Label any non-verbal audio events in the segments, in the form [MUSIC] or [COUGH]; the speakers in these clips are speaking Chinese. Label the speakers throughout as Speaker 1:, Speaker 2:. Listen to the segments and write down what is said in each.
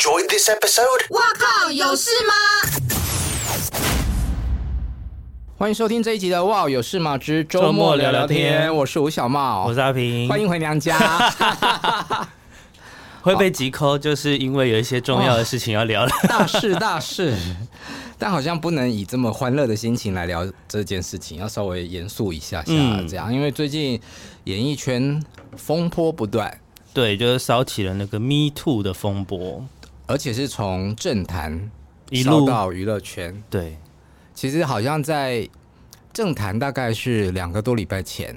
Speaker 1: enjoyed this episode?
Speaker 2: 哇靠，有事吗？
Speaker 3: 欢迎收听这一集的《哇有事吗之周末聊聊天》，
Speaker 4: 聊聊天。
Speaker 3: 我是吴小茂，
Speaker 4: 我是阿平，
Speaker 3: 欢迎回娘家。[LAUGHS]
Speaker 4: 会被急 call，就是因为有一些重要的事情要聊了，[LAUGHS]
Speaker 3: 大事大事，但好像不能以这么欢乐的心情来聊这件事情，要稍微严肃一下下这样，嗯、因为最近演艺圈风波不断，
Speaker 4: 对，就是烧起了那个 Me Too 的风波，
Speaker 3: 而且是从政坛一路到娱乐圈，
Speaker 4: 对，
Speaker 3: 其实好像在政坛大概是两个多礼拜前。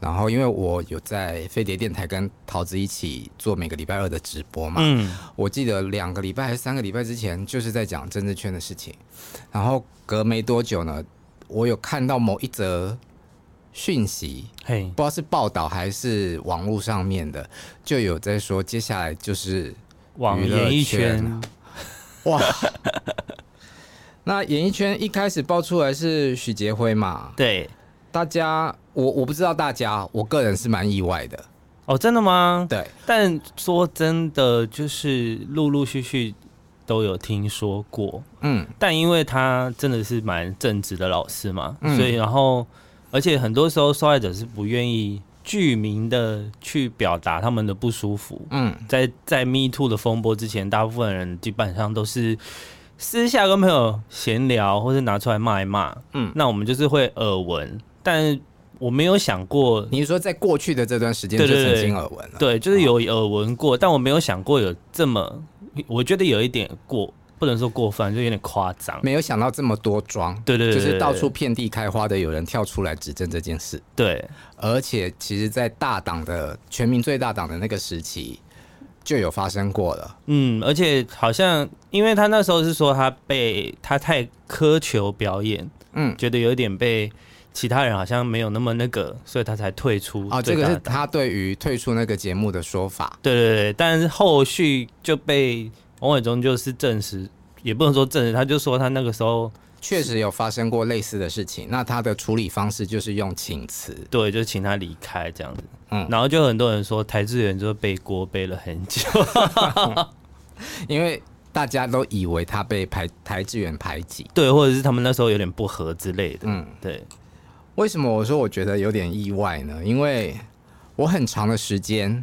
Speaker 3: 然后，因为我有在飞碟电台跟桃子一起做每个礼拜二的直播嘛，嗯，我记得两个礼拜还是三个礼拜之前，就是在讲政治圈的事情。然后隔没多久呢，我有看到某一则讯息，嘿，不知道是报道还是网络上面的，就有在说接下来就是
Speaker 4: 网演艺圈，[LAUGHS] 哇，[LAUGHS]
Speaker 3: 那演艺圈一开始爆出来是许杰辉嘛，
Speaker 4: 对。
Speaker 3: 大家，我我不知道大家，我个人是蛮意外的。
Speaker 4: 哦，真的吗？
Speaker 3: 对。
Speaker 4: 但说真的，就是陆陆续续都有听说过。嗯。但因为他真的是蛮正直的老师嘛，嗯、所以然后，而且很多时候受害者是不愿意具名的去表达他们的不舒服。嗯。在在 Me Too 的风波之前，大部分人基本上都是。私下跟朋友闲聊，或是拿出来骂一骂，嗯，那我们就是会耳闻，但我没有想过，
Speaker 3: 你是说在过去的这段时间就曾经耳闻了，
Speaker 4: 对，就是有耳闻过，但我没有想过有这么，我觉得有一点过，不能说过分，就有点夸张，
Speaker 3: 没有想到这么多桩，
Speaker 4: 对对，
Speaker 3: 就是到处遍地开花的有人跳出来指证这件事，
Speaker 4: 对，
Speaker 3: 而且其实，在大党的全民最大党的那个时期。就有发生过了，
Speaker 4: 嗯，而且好像因为他那时候是说他被他太苛求表演，嗯，觉得有点被其他人好像没有那么那个，所以他才退出。
Speaker 3: 哦，这个是他对于退出那个节目的说法。
Speaker 4: 对对对，但是后续就被王伟忠就是证实，也不能说证实，他就说他那个时候。
Speaker 3: 确实有发生过类似的事情，那他的处理方式就是用请辞，
Speaker 4: 对，就请他离开这样子。嗯，然后就很多人说台智远就背锅背了很久，[LAUGHS]
Speaker 3: 因为大家都以为他被排邰智远排挤，
Speaker 4: 对，或者是他们那时候有点不合之类的。嗯，对。
Speaker 3: 为什么我说我觉得有点意外呢？因为我很长的时间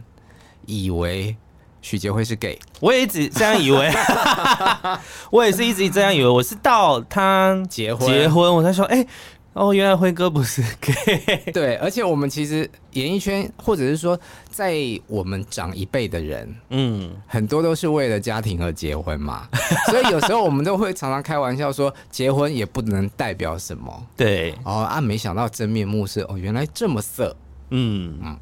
Speaker 3: 以为。许杰辉是 gay，
Speaker 4: 我也一直这样以为，[LAUGHS] 我也是一直这样以为。我是到他结婚结婚，我才说，哎、欸，哦，原来辉哥不是 gay。[LAUGHS]
Speaker 3: 对，而且我们其实演艺圈，或者是说，在我们长一辈的人，嗯，很多都是为了家庭而结婚嘛。[LAUGHS] 所以有时候我们都会常常开玩笑说，结婚也不能代表什么。
Speaker 4: 对，
Speaker 3: 哦啊，没想到真面目是哦，原来这么色。嗯嗯。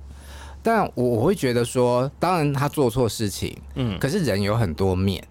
Speaker 3: 但我我会觉得说，当然他做错事情，嗯，可是人有很多面，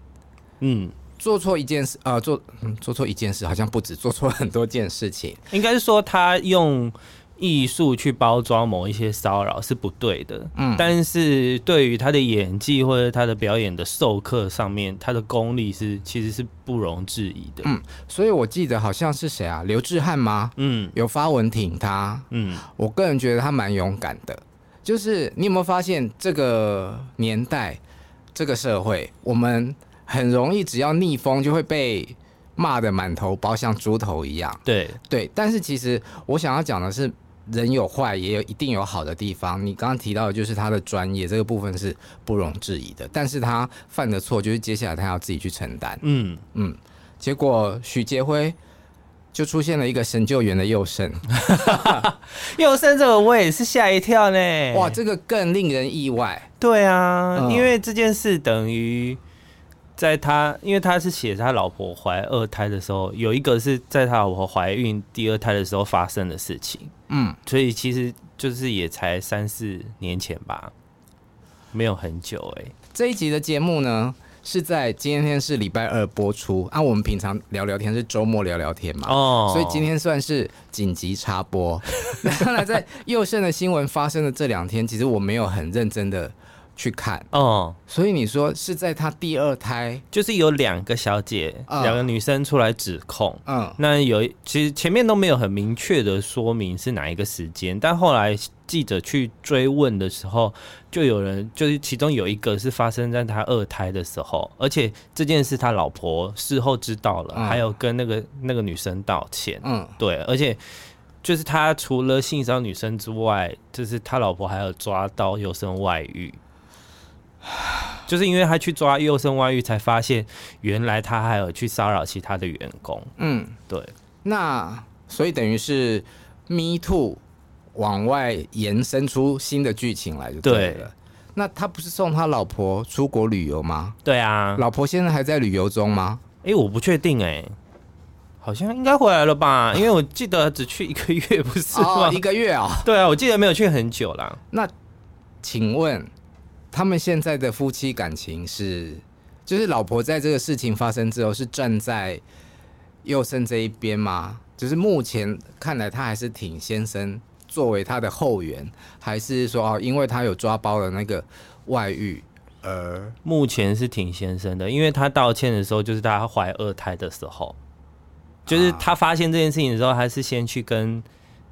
Speaker 3: 嗯，做错一件事，呃，做嗯做错一件事，好像不止做错很多件事情，
Speaker 4: 应该是说他用艺术去包装某一些骚扰是不对的，嗯，但是对于他的演技或者他的表演的授课上面，他的功力是其实是不容置疑的，
Speaker 3: 嗯，所以我记得好像是谁啊，刘志汉吗？嗯，有发文挺他，嗯，我个人觉得他蛮勇敢的。就是你有没有发现，这个年代，这个社会，我们很容易只要逆风就会被骂的满头包，像猪头一样。
Speaker 4: 对
Speaker 3: 对，但是其实我想要讲的是，人有坏，也有一定有好的地方。你刚刚提到的就是他的专业，这个部分是不容置疑的。但是他犯的错，就是接下来他要自己去承担。嗯嗯，结果许杰辉。就出现了一个神救援的佑胜，[LAUGHS]
Speaker 4: 佑胜这个我也是吓一跳呢。
Speaker 3: 哇，这个更令人意外。
Speaker 4: 对啊，嗯、因为这件事等于在他，因为他是写他老婆怀二胎的时候，有一个是在他老婆怀孕第二胎的时候发生的事情。嗯，所以其实就是也才三四年前吧，没有很久哎、欸。
Speaker 3: 这一集的节目呢？是在今天是礼拜二播出啊，我们平常聊聊天是周末聊聊天嘛，哦，所以今天算是紧急插播。当然，在佑胜的新闻发生的这两天，其实我没有很认真的去看。
Speaker 4: 哦，
Speaker 3: 所以你说是在他第二胎，
Speaker 4: 就是有两个小姐，两、嗯、个女生出来指控，嗯，那有其实前面都没有很明确的说明是哪一个时间，但后来记者去追问的时候，就有人就是其中有一个是发生在他二胎的时候，而且这件事他老婆事后知道了，嗯、还有跟那个那个女生道歉，嗯，对，而且就是他除了性骚扰女生之外，就是他老婆还有抓到幼生外遇。[SIGHS] 就是因为他去抓幼生外遇，才发现原来他还有去骚扰其他的员工。嗯，对。
Speaker 3: 那所以等于是 Me Too 往外延伸出新的剧情来就对了。对。那他不是送他老婆出国旅游吗？
Speaker 4: 对啊。
Speaker 3: 老婆现在还在旅游中吗？
Speaker 4: 哎、欸，我不确定哎、欸，好像应该回来了吧？因为我记得只去一个月，不是吗？
Speaker 3: 哦、一个月啊、哦？
Speaker 4: 对啊，我记得没有去很久啦。
Speaker 3: 那请问？他们现在的夫妻感情是，就是老婆在这个事情发生之后是站在佑生这一边吗？就是目前看来，他还是挺先生作为他的后援，还是说哦，因为他有抓包的那个外遇，而
Speaker 4: 目前是挺先生的，因为他道歉的时候就是他怀二胎的时候，就是他发现这件事情的时候，还是先去跟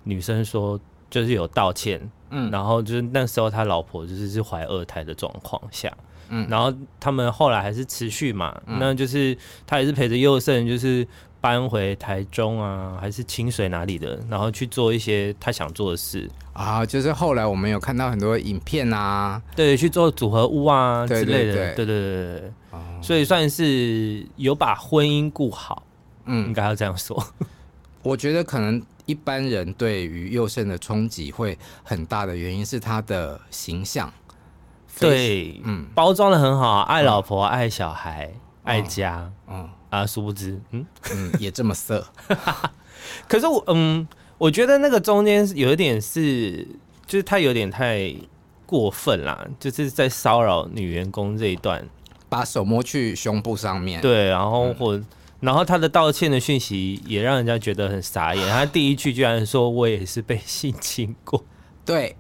Speaker 4: 女生说，就是有道歉。嗯，然后就是那时候他老婆就是是怀二胎的状况下，嗯，然后他们后来还是持续嘛，嗯、那就是他也是陪着佑胜，就是搬回台中啊，还是清水哪里的，然后去做一些他想做的事。
Speaker 3: 啊，就是后来我们有看到很多影片啊，
Speaker 4: 对，去做组合屋啊之类的，对。对对对对，哦、所以算是有把婚姻顾好，嗯，应该要这样说，
Speaker 3: 我觉得可能。一般人对于佑胜的冲击会很大的原因是他的形象，
Speaker 4: 对，嗯，包装的很好，爱老婆、嗯、爱小孩、嗯、爱家，嗯啊，殊不知，嗯
Speaker 3: 嗯，也这么色。[LAUGHS]
Speaker 4: 可是我，嗯，我觉得那个中间有一点是，就是他有点太过分啦，就是在骚扰女员工这一段，
Speaker 3: 把手摸去胸部上面，
Speaker 4: 对，然后或。嗯然后他的道歉的讯息也让人家觉得很傻眼。他第一句居然说：“我也是被 [LAUGHS] 性侵过。”
Speaker 3: 对，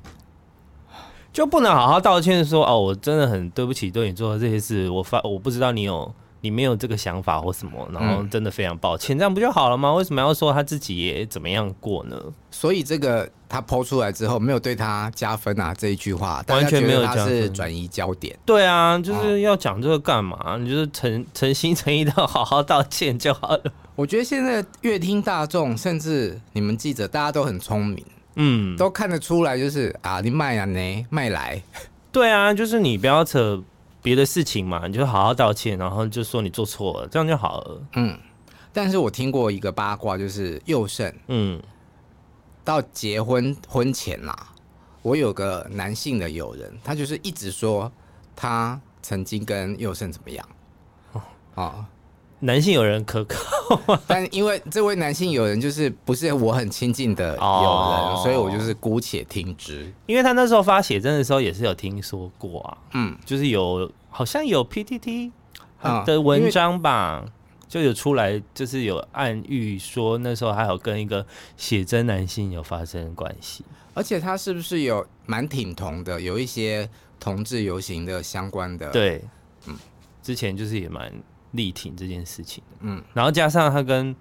Speaker 4: 就不能好好道歉说：“哦，我真的很对不起对你做的这些事，我发我不知道你有你没有这个想法或什么，然后真的非常抱歉，这样不就好了吗？为什么要说他自己也怎么样过呢？”
Speaker 3: 所以这个。他抛出来之后没有对他加分啊，这一句话完全没有，他是转移焦点。
Speaker 4: 对啊，就是要讲这个干嘛？哦、你就是诚诚心诚意的好好道歉就好了。
Speaker 3: 我觉得现在乐听大众，甚至你们记者，大家都很聪明，嗯，都看得出来，就是啊，你卖啊，呢卖来。[LAUGHS]
Speaker 4: 对啊，就是你不要扯别的事情嘛，你就好好道歉，然后就说你做错了，这样就好了。
Speaker 3: 嗯，但是我听过一个八卦，就是佑胜，嗯。到结婚婚前啦，我有个男性的友人，他就是一直说他曾经跟佑胜怎么样哦，哦
Speaker 4: 男性友人可靠吗？[LAUGHS]
Speaker 3: 但因为这位男性友人就是不是我很亲近的友人，哦、所以我就是姑且听之。
Speaker 4: 因为他那时候发写真的时候也是有听说过啊，嗯，就是有好像有 PTT 的文章吧。嗯就有出来，就是有暗喻说那时候还有跟一个写真男性有发生关系，
Speaker 3: 而且他是不是有蛮挺同的，有一些同志游行的相关的。
Speaker 4: 对，嗯，之前就是也蛮力挺这件事情，嗯，然后加上他跟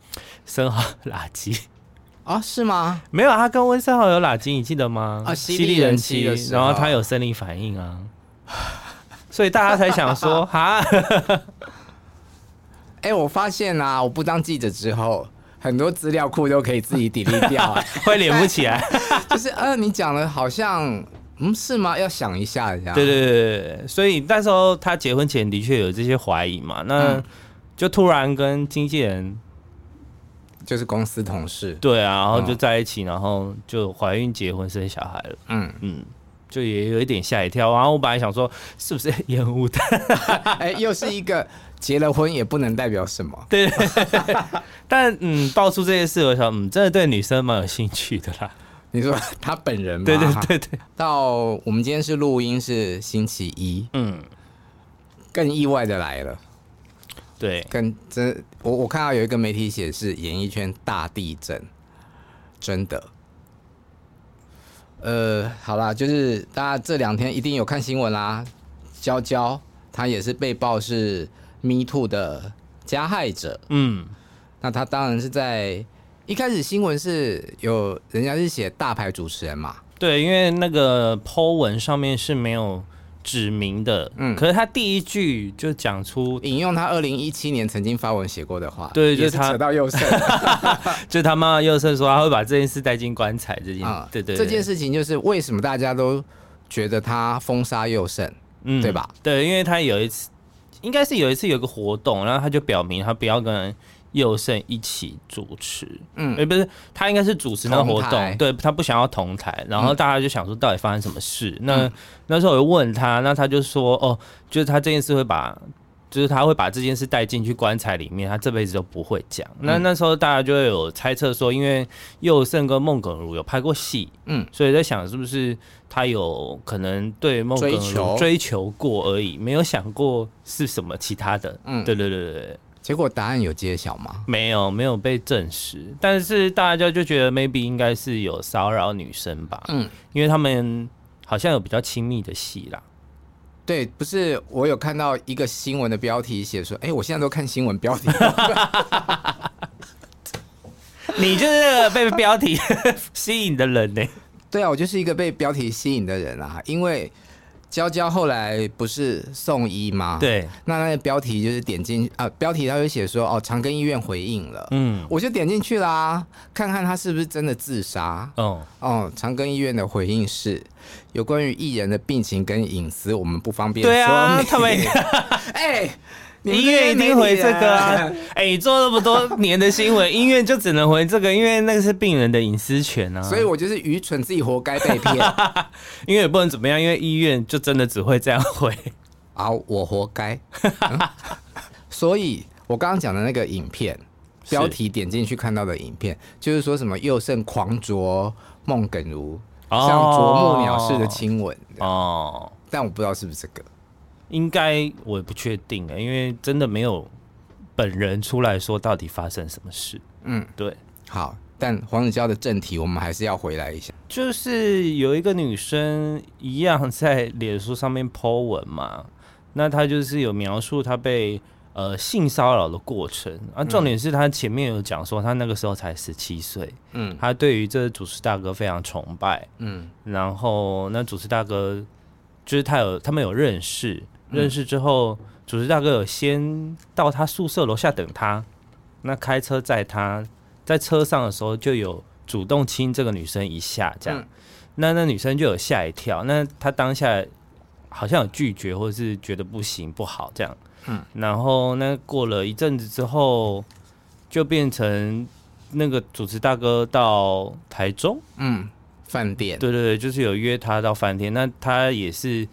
Speaker 4: 生蚝垃圾 [LAUGHS]
Speaker 3: 啊，是吗？
Speaker 4: 没有，他跟温生豪有垃圾，你记得吗？
Speaker 3: 啊，犀利人妻，
Speaker 4: 然后他有生理反应啊，[LAUGHS] 所以大家才想说 [LAUGHS] 哈。
Speaker 3: 哎、欸，我发现啊，我不当记者之后，很多资料库都可以自己 delete 掉，
Speaker 4: 会连不起来。
Speaker 3: 就是，呃，你讲的好像，嗯，是吗？要想一下，这样。
Speaker 4: 对对对对，所以那时候他结婚前的确有这些怀疑嘛，那就突然跟经纪人，
Speaker 3: 就是公司同事，
Speaker 4: 对啊，然后就在一起，然后就怀孕、结婚、生小孩了。嗯嗯，就也有一点吓一跳。然后我本来想说，是不是烟雾弹？[LAUGHS]
Speaker 3: 哎、欸，又是一个。结了婚也不能代表什么，
Speaker 4: 对，[LAUGHS] 但嗯，爆出这些事，我想，嗯，真的对女生蛮有兴趣的啦。
Speaker 3: 你说 [LAUGHS] 他本人吗？
Speaker 4: 对对对对。
Speaker 3: 到我们今天是录音是星期一，嗯，更意外的来了，
Speaker 4: 对，
Speaker 3: 更真，我我看到有一个媒体写是演艺圈大地震，真的。呃，好啦，就是大家这两天一定有看新闻啦。娇娇，她也是被曝是 Me Too 的加害者。嗯，那她当然是在一开始新闻是有人家是写大牌主持人嘛？
Speaker 4: 对，因为那个 po 文上面是没有。指名的，嗯，可是他第一句就讲出
Speaker 3: 引用他二零一七年曾经发文写过的话，
Speaker 4: 对，就是他
Speaker 3: 扯到右胜，[LAUGHS]
Speaker 4: 就他妈妈宥胜说他会把这件事带进棺材这件，
Speaker 3: 嗯、
Speaker 4: 对，对对，
Speaker 3: 这件事情就是为什么大家都觉得他封杀右胜，嗯，对吧？
Speaker 4: 对，因为他有一次，应该是有一次有个活动，然后他就表明他不要跟。宥胜一起主持，嗯，哎，不是，他应该是主持那个活动，对，他不想要同台，然后大家就想说到底发生什么事？嗯、那那时候我就问他，那他就说，哦，就是他这件事会把，就是他会把这件事带进去棺材里面，他这辈子都不会讲。嗯、那那时候大家就会有猜测说，因为佑胜跟孟耿如有拍过戏，嗯，所以在想是不是他有可能对孟耿如追求过而已，没有想过是什么其他的，嗯，对对对对对。
Speaker 3: 结果答案有揭晓吗？
Speaker 4: 没有，没有被证实。但是大家就觉得 maybe 应该是有骚扰女生吧？嗯，因为他们好像有比较亲密的戏啦。
Speaker 3: 对，不是我有看到一个新闻的标题写说，哎、欸，我现在都看新闻标题。[LAUGHS]
Speaker 4: 你就是被标题 [LAUGHS] 吸引的人呢？
Speaker 3: 对啊，我就是一个被标题吸引的人啊，因为。娇娇后来不是送医吗？
Speaker 4: 对，
Speaker 3: 那那个标题就是点进啊，标题他就写说哦，长庚医院回应了，嗯，我就点进去啦，看看他是不是真的自杀。哦哦，长庚医院的回应是有关于艺人的病情跟隐私，我们不方便说。对
Speaker 4: 啊，他们 [LAUGHS] [LAUGHS]
Speaker 3: 哎。
Speaker 4: 医院一定回这个啊！[LAUGHS] 哎、欸，做那么多年的新闻，医院就只能回这个，因为那个是病人的隐私权啊。
Speaker 3: 所以我就是愚蠢，自己活该被骗。[LAUGHS]
Speaker 4: 因为也不能怎么样，因为医院就真的只会这样回。
Speaker 3: 啊，我活该。嗯、[LAUGHS] 所以我刚刚讲的那个影片标题，点进去看到的影片，就是说什么宥胜狂啄孟耿如，像啄木鸟似的亲吻哦。但我不知道是不是这个。
Speaker 4: 应该我也不确定啊，因为真的没有本人出来说到底发生什么事。嗯，对。
Speaker 3: 好，但黄子佼的正题我们还是要回来一下，
Speaker 4: 就是有一个女生一样在脸书上面 po 文嘛，那她就是有描述她被呃性骚扰的过程。啊，重点是她前面有讲说她那个时候才十七岁，嗯，她对于这主持大哥非常崇拜，嗯，然后那主持大哥就是他有他们有认识。认识之后，主持大哥有先到他宿舍楼下等他，那开车载他，在车上的时候就有主动亲这个女生一下，这样，嗯、那那女生就有吓一跳，那他当下好像有拒绝或者是觉得不行不好这样，嗯，然后那过了一阵子之后，就变成那个主持大哥到台中，嗯，
Speaker 3: 饭店，
Speaker 4: 对对对，就是有约他到饭店，那他也是。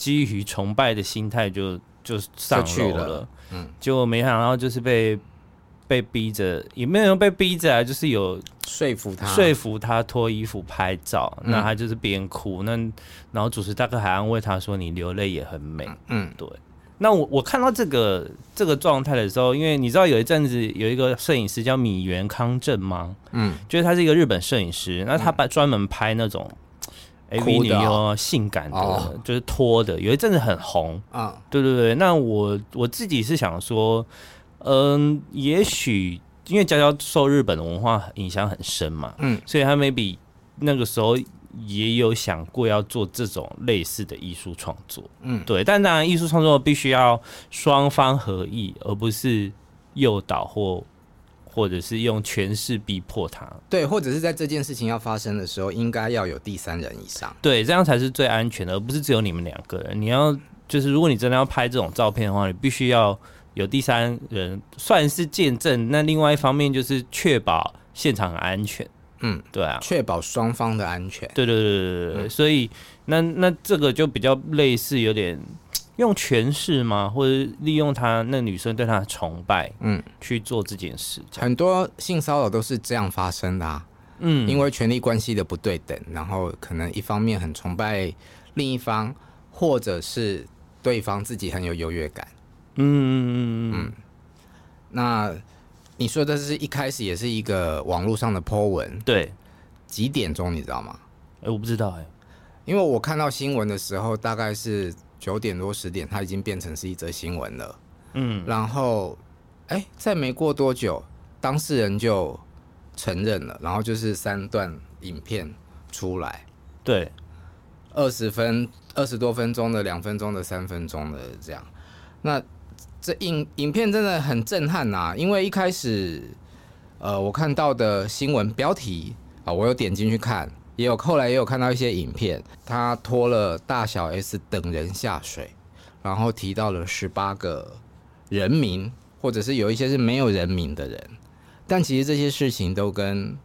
Speaker 4: 基于崇拜的心态，就就上去了，了，嗯，结果没想到就是被被逼着，也没有人被逼着啊，就是有
Speaker 3: 说服他，
Speaker 4: 说服他脱衣服拍照，嗯、那他就是边哭，那然后主持大哥还安慰他说：“你流泪也很美。”嗯，对。那我我看到这个这个状态的时候，因为你知道有一阵子有一个摄影师叫米原康正吗？嗯，就是他是一个日本摄影师，那他把专门拍那种。A V 女优性感的，哦、就是脱的，有一阵子很红啊。对对对，那我我自己是想说，嗯，也许因为娇娇受日本的文化影响很深嘛，嗯，所以他 maybe 那个时候也有想过要做这种类似的艺术创作，嗯，对。但当然，艺术创作必须要双方合意，而不是诱导或。或者是用权势逼迫他，
Speaker 3: 对，或者是在这件事情要发生的时候，应该要有第三人以上，
Speaker 4: 对，这样才是最安全的，而不是只有你们两个人。你要就是，如果你真的要拍这种照片的话，你必须要有第三人算是见证。那另外一方面就是确保现场很安全，嗯，对啊，
Speaker 3: 确保双方的安全。
Speaker 4: 对对对对对对，嗯，所以那那这个就比较类似有点。用权势吗？或者利用他那女生对他的崇拜，嗯，去做这件事。
Speaker 3: 很多性骚扰都是这样发生的啊，嗯，因为权力关系的不对等，然后可能一方面很崇拜另一方，或者是对方自己很有优越感，嗯嗯嗯嗯。那你说的是一开始也是一个网络上的 po 文，
Speaker 4: 对，
Speaker 3: 几点钟你知道吗？
Speaker 4: 哎、欸，我不知道哎、欸，
Speaker 3: 因为我看到新闻的时候大概是。九点多十点，它已经变成是一则新闻了。嗯，然后，哎、欸，再没过多久，当事人就承认了，然后就是三段影片出来，
Speaker 4: 对，
Speaker 3: 二十分、二十多分钟的、两分钟的、三分钟的这样。那这影影片真的很震撼呐、啊，因为一开始，呃，我看到的新闻标题啊，我有点进去看。也有后来也有看到一些影片，他拖了大小 S 等人下水，然后提到了十八个人名，或者是有一些是没有人名的人，但其实这些事情都跟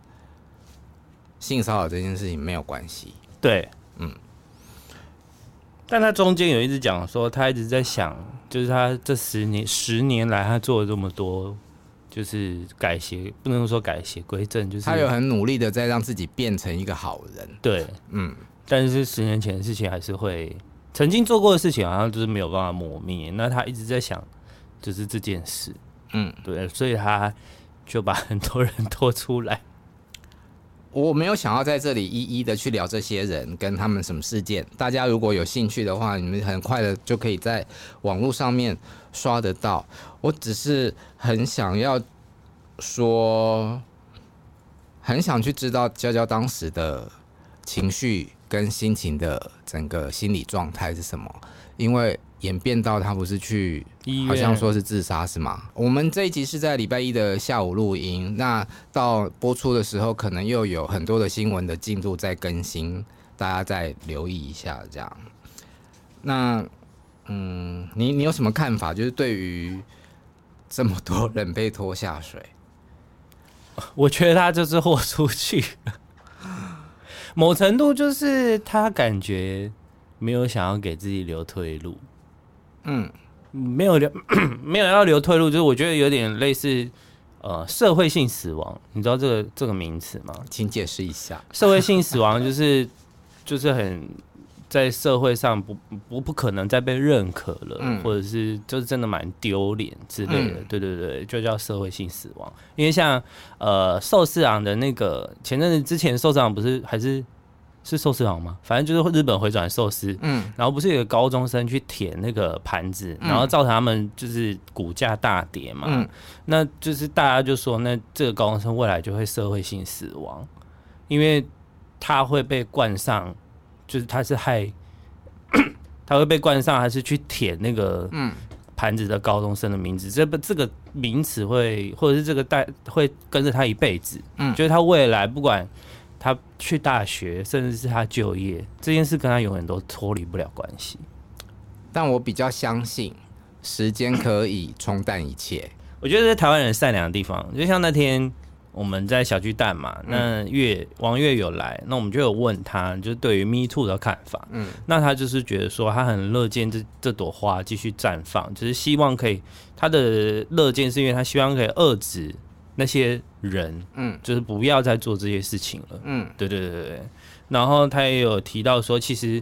Speaker 3: 性骚扰这件事情没有关系。
Speaker 4: 对，嗯。但他中间有一直讲说，他一直在想，就是他这十年十年来他做了这么多。就是改邪，不能说改邪归正，就是
Speaker 3: 他有很努力的在让自己变成一个好人。
Speaker 4: 对，嗯，但是十年前的事情还是会曾经做过的事情，好像就是没有办法磨灭。那他一直在想，就是这件事，嗯，对，所以他就把很多人拖出来。
Speaker 3: 我没有想要在这里一一的去聊这些人跟他们什么事件。大家如果有兴趣的话，你们很快的就可以在网络上面刷得到。我只是很想要说，很想去知道娇娇当时的情绪跟心情的整个心理状态是什么，因为。演变到他不是去，好像说是自杀是吗？我们这一集是在礼拜一的下午录音，那到播出的时候，可能又有很多的新闻的进度在更新，大家再留意一下这样。那嗯，你你有什么看法？就是对于这么多人被拖下水，[LAUGHS]
Speaker 4: 我觉得他就是豁出去，某程度就是他感觉没有想要给自己留退路。嗯，没有留，[COUGHS] 没有要留退路，就是我觉得有点类似，呃，社会性死亡，你知道这个这个名词吗？
Speaker 3: 请解释一下。
Speaker 4: 社会性死亡 [LAUGHS] 就是就是很在社会上不不不可能再被认可了，嗯、或者是就是真的蛮丢脸之类的，嗯、对对对，就叫社会性死亡。因为像呃寿司郎的那个前阵子之前寿司郎不是还是。是寿司郎吗？反正就是日本回转寿司，嗯，然后不是有个高中生去舔那个盘子，嗯、然后造成他们就是股价大跌嘛，嗯，那就是大家就说，那这个高中生未来就会社会性死亡，因为他会被冠上，就是他是害，[CLEARS THROAT] 他会被冠上还是去舔那个嗯。盘子的高中生的名字，这不这个名词会或者是这个带会跟着他一辈子，嗯，就是他未来不管。他去大学，甚至是他就业这件事，跟他永远都脱离不了关系。
Speaker 3: 但我比较相信，时间可以冲淡一切。
Speaker 4: 我觉得在台湾人善良的地方，就像那天我们在小巨蛋嘛，那月王月有来，那我们就有问他，就是对于 Me Too 的看法。嗯，那他就是觉得说，他很乐见这这朵花继续绽放，就是希望可以，他的乐见是因为他希望可以遏制。那些人，嗯，就是不要再做这些事情了，嗯，对对对对。然后他也有提到说，其实，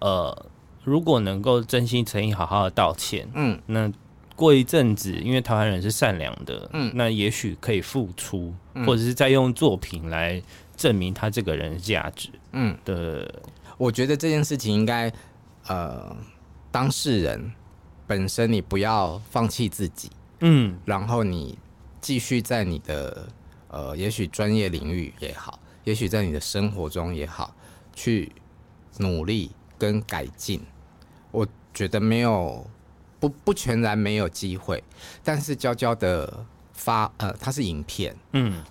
Speaker 4: 呃，如果能够真心诚意好好的道歉，嗯，那过一阵子，因为台湾人是善良的，嗯，那也许可以付出，嗯，或者是再用作品来证明他这个人的价值，嗯，对。
Speaker 3: 我觉得这件事情应该，呃，当事人本身你不要放弃自己，嗯，然后你。继续在你的呃，也许专业领域也好，也许在你的生活中也好，去努力跟改进。我觉得没有不不全然没有机会，但是娇娇的发呃，它是影片，嗯，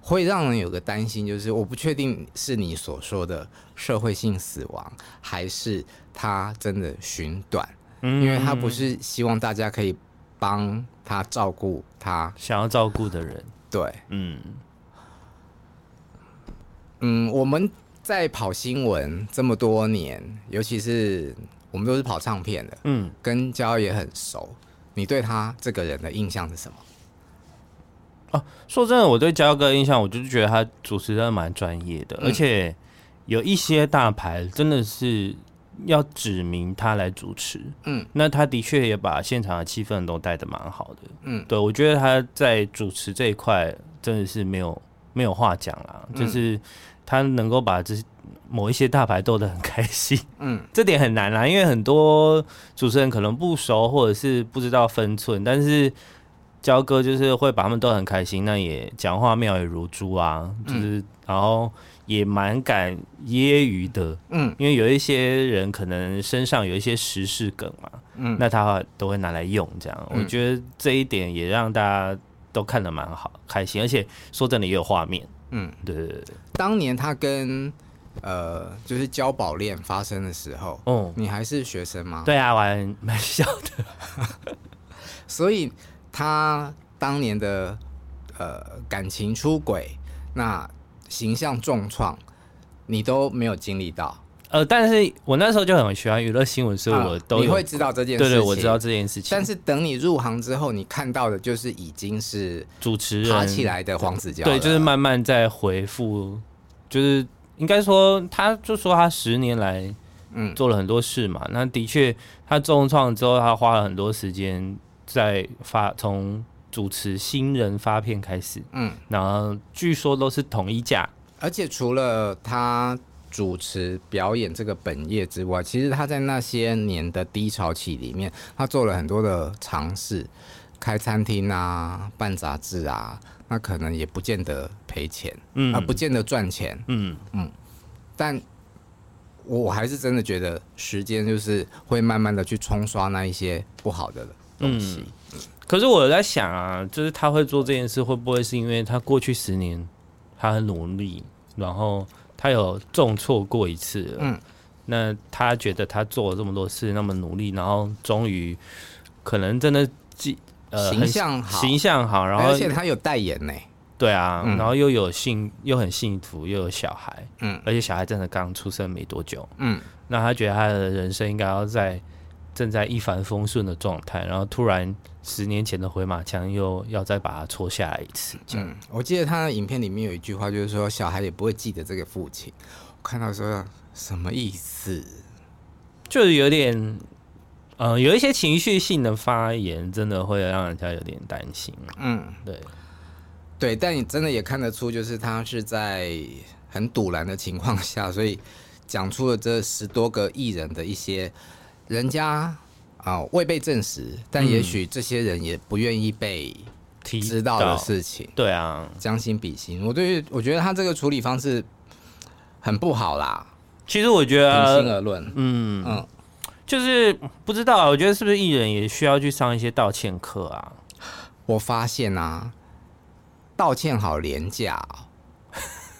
Speaker 3: 会让人有个担心，就是我不确定是你所说的社会性死亡，还是他真的寻短，嗯，因为他不是希望大家可以。帮他照顾他
Speaker 4: 想要照顾的人，
Speaker 3: 对，嗯嗯，我们在跑新闻这么多年，尤其是我们都是跑唱片的，嗯，跟焦也很熟。你对他这个人的印象是什么？
Speaker 4: 哦，说真的，我对焦哥的印象，我就是觉得他主持真的蛮专业的，嗯，而且有一些大牌真的是。要指明他来主持，嗯，那他的确也把现场的气氛都带的蛮好的，嗯，对，我觉得他在主持这一块真的是没有没有话讲啦，嗯，就是他能够把这某一些大牌逗得很开心，嗯，[LAUGHS] 这点很难啦，因为很多主持人可能不熟或者是不知道分寸，但是焦哥就是会把他们斗得很开心，那也讲话妙语如珠啊，就是、嗯、然后也蛮敢揶揄的，嗯，因为有一些人可能身上有一些时事梗嘛，嗯，那他都会拿来用，这样，嗯、我觉得这一点也让大家都看得蛮好，开心，而且说真的也有画面，嗯，对对对，
Speaker 3: 当年他跟。呃，就是交保恋发生的时候，哦，你还是学生吗？
Speaker 4: 对啊，我还蛮小的，[LAUGHS]
Speaker 3: 所以他当年的呃感情出轨，那形象重创，你都没有经历到。
Speaker 4: 呃，但是我那时候就很喜欢娱乐新闻，所以我都、
Speaker 3: 会知道这件事情。
Speaker 4: 对对，我知道这件事情。
Speaker 3: 但是等你入行之后，你看到的就是已经是
Speaker 4: 主持人
Speaker 3: 爬起来的黄子佼，
Speaker 4: 对，就是慢慢在回复，就是。应该说，他就说他十年来，嗯，做了很多事嘛。嗯、那的确，他重创之后，他花了很多时间在发，从主持新人发片开始，嗯，然后据说都是统一价。
Speaker 3: 而且除了他主持表演这个本业之外，其实他在那些年的低潮期里面，他做了很多的尝试，开餐厅啊，办杂志啊。那可能也不见得赔钱，嗯，啊，不见得赚钱，嗯。嗯，但我还是真的觉得时间就是会慢慢的去冲刷那一些不好的东西。
Speaker 4: 嗯，可是我在想啊，就是他会做这件事，会不会是因为他过去十年他很努力，然后他有重挫过一次，嗯，那他觉得他做了这么多事，那么努力，然后终于可能真的记。
Speaker 3: 呃、形象好，
Speaker 4: 形象好，然后
Speaker 3: 而且他有代言呢，
Speaker 4: 对啊，嗯、然后又有幸，又很幸福，又有小孩，嗯，而且小孩真的刚出生没多久，嗯，那他觉得他的人生应该要在正在一帆风顺的状态，然后突然十年前的回马枪又要再把它戳下来一次，嗯，
Speaker 3: 我记得他的影片里面有一句话，就是说小孩也不会记得这个父亲，我看到说什么意思，
Speaker 4: 就是有点。呃，有一些情绪性的发言，真的会让人家有点担心。嗯，对，
Speaker 3: 对，但你真的也看得出，就是他是在很堵拦的情况下，所以讲出了这十多个艺人的一些人家啊、呃、未被证实，但也许这些人也不愿意被知道的事情。
Speaker 4: 对啊，
Speaker 3: 将心比心，我对我觉得他这个处理方式很不好啦。
Speaker 4: 其实我觉得，
Speaker 3: 平心而论，嗯嗯。嗯
Speaker 4: 就是不知道，我觉得是不是艺人也需要去上一些道歉课啊？
Speaker 3: 我发现啊，道歉好廉价哦，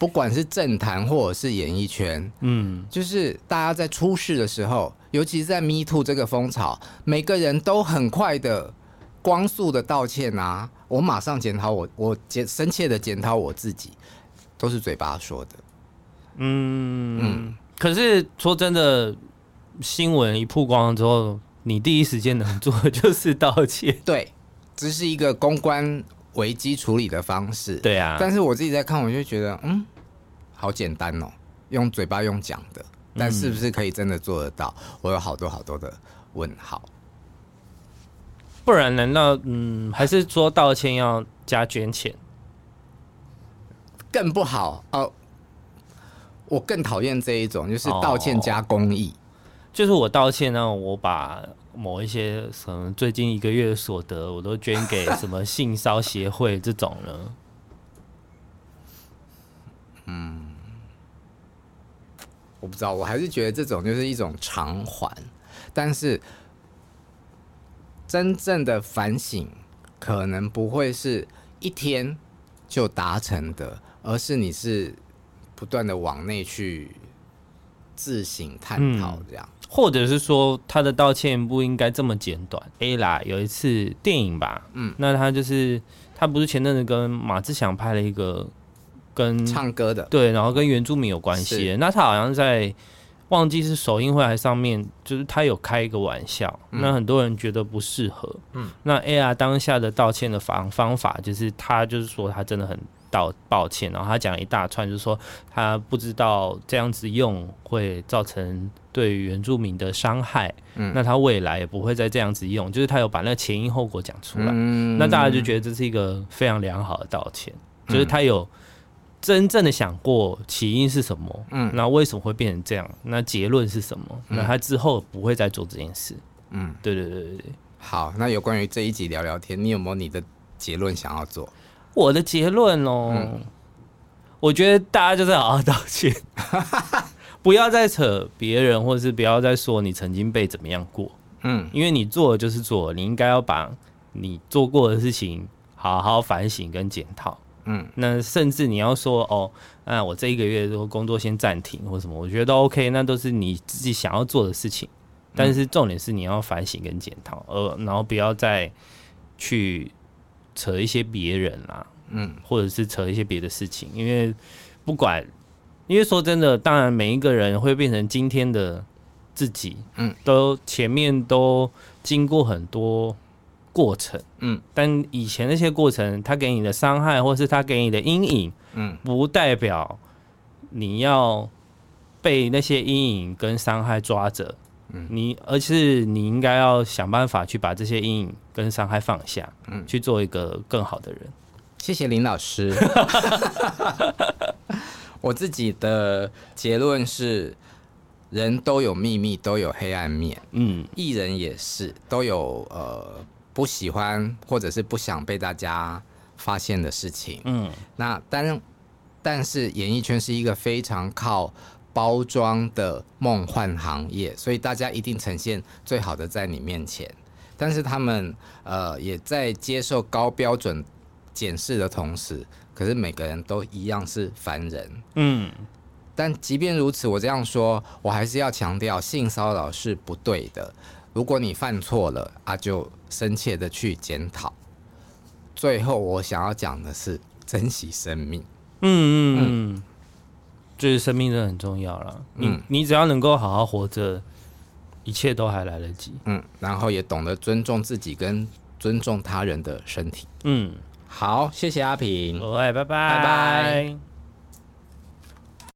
Speaker 3: 不管是政坛或者是演艺圈，嗯，就是大家在出事的时候，尤其是在 Me Too 这个风潮，每个人都很快的、光速的道歉啊！我马上检讨我，我检深切的检讨我自己，都是嘴巴说的。嗯
Speaker 4: 嗯，可是说真的。新闻一曝光之后，你第一时间能做的就是道歉。[LAUGHS]
Speaker 3: 对，这是一个公关危机处理的方式。
Speaker 4: 对啊，
Speaker 3: 但是我自己在看，我就觉得，嗯，好简单哦，用嘴巴用讲的，但是不是可以真的做得到？嗯、我有好多好多的问号。
Speaker 4: 不然，难道嗯，还是说道歉要加捐钱？
Speaker 3: 更不好哦。我更讨厌这一种，就是道歉加公益。哦
Speaker 4: 就是我道歉呢，我把某一些什么最近一个月的所得，我都捐给什么性骚协会这种呢？[LAUGHS]
Speaker 3: 嗯，我不知道，我还是觉得这种就是一种偿还，但是真正的反省可能不会是一天就达成的，而是你是不断的往内去自省探讨这样。嗯
Speaker 4: 或者是说他的道歉不应该这么简短。，Aila 有一次电影吧，嗯，那他就是他不是前阵子跟马志祥拍了一个跟
Speaker 3: 唱歌的，
Speaker 4: 对，然后跟原住民有关系。那他好像在忘记是首映会还是上面，就是他有开一个玩笑，嗯、那很多人觉得不适合。嗯，那 Ella 当下的道歉的方方法就是他就是说他真的很。道抱歉，然后他讲一大串，就是说他不知道这样子用会造成对原住民的伤害，嗯，那他未来也不会再这样子用，就是他有把那个前因后果讲出来，嗯，那大家就觉得这是一个非常良好的道歉，就是他有真正的想过起因是什么？嗯，那为什么会变成这样？那结论是什么？嗯、那他之后不会再做这件事。嗯，对对对对对。
Speaker 3: 好，那有关于这一集聊聊天，你有没有你的结论想要做？
Speaker 4: 我的结论哦，嗯、我觉得大家就是好好道歉，[LAUGHS] 不要再扯别人，或者是不要再说你曾经被怎么样过。嗯，因为你做的就是做，你应该要把你做过的事情好好反省跟检讨。嗯，那甚至你要说哦，那我这一个月如果工作先暂停或什么，我觉得都 OK，那都是你自己想要做的事情。但是重点是你要反省跟检讨，呃，然后不要再去扯一些别人啦，嗯，或者是扯一些别的事情，因为不管，因为说真的，当然每一个人会变成今天的自己，嗯，都前面都经过很多。过程，嗯，但以前那些过程，他给你的伤害，或是他给你的阴影，嗯，不代表你要被那些阴影跟伤害抓着，嗯，你而是你应该要想办法去把这些阴影跟伤害放下，嗯，去做一个更好的人。
Speaker 3: 谢谢林老师。[LAUGHS] 我自己的结论是，人都有秘密，都有黑暗面，嗯，艺人也是都有呃。不喜欢或者是不想被大家发现的事情，嗯，那但但是演艺圈是一个非常靠包装的梦幻行业，所以大家一定呈现最好的在你面前，但是他们呃也在接受高标准检视的同时，可是每个人都一样是凡人，嗯，但即便如此，我这样说，我还是要强调性骚扰是不对的。如果你犯错了啊，就深切的去检讨。最后，我想要讲的是珍惜生命。嗯嗯
Speaker 4: 嗯，就是生命真的很重要了。嗯，你你只要能够好好活着，一切都还来得及。
Speaker 3: 嗯，然后也懂得尊重自己跟尊重他人的身体。嗯，好，谢谢阿平。
Speaker 4: 拜拜，拜拜。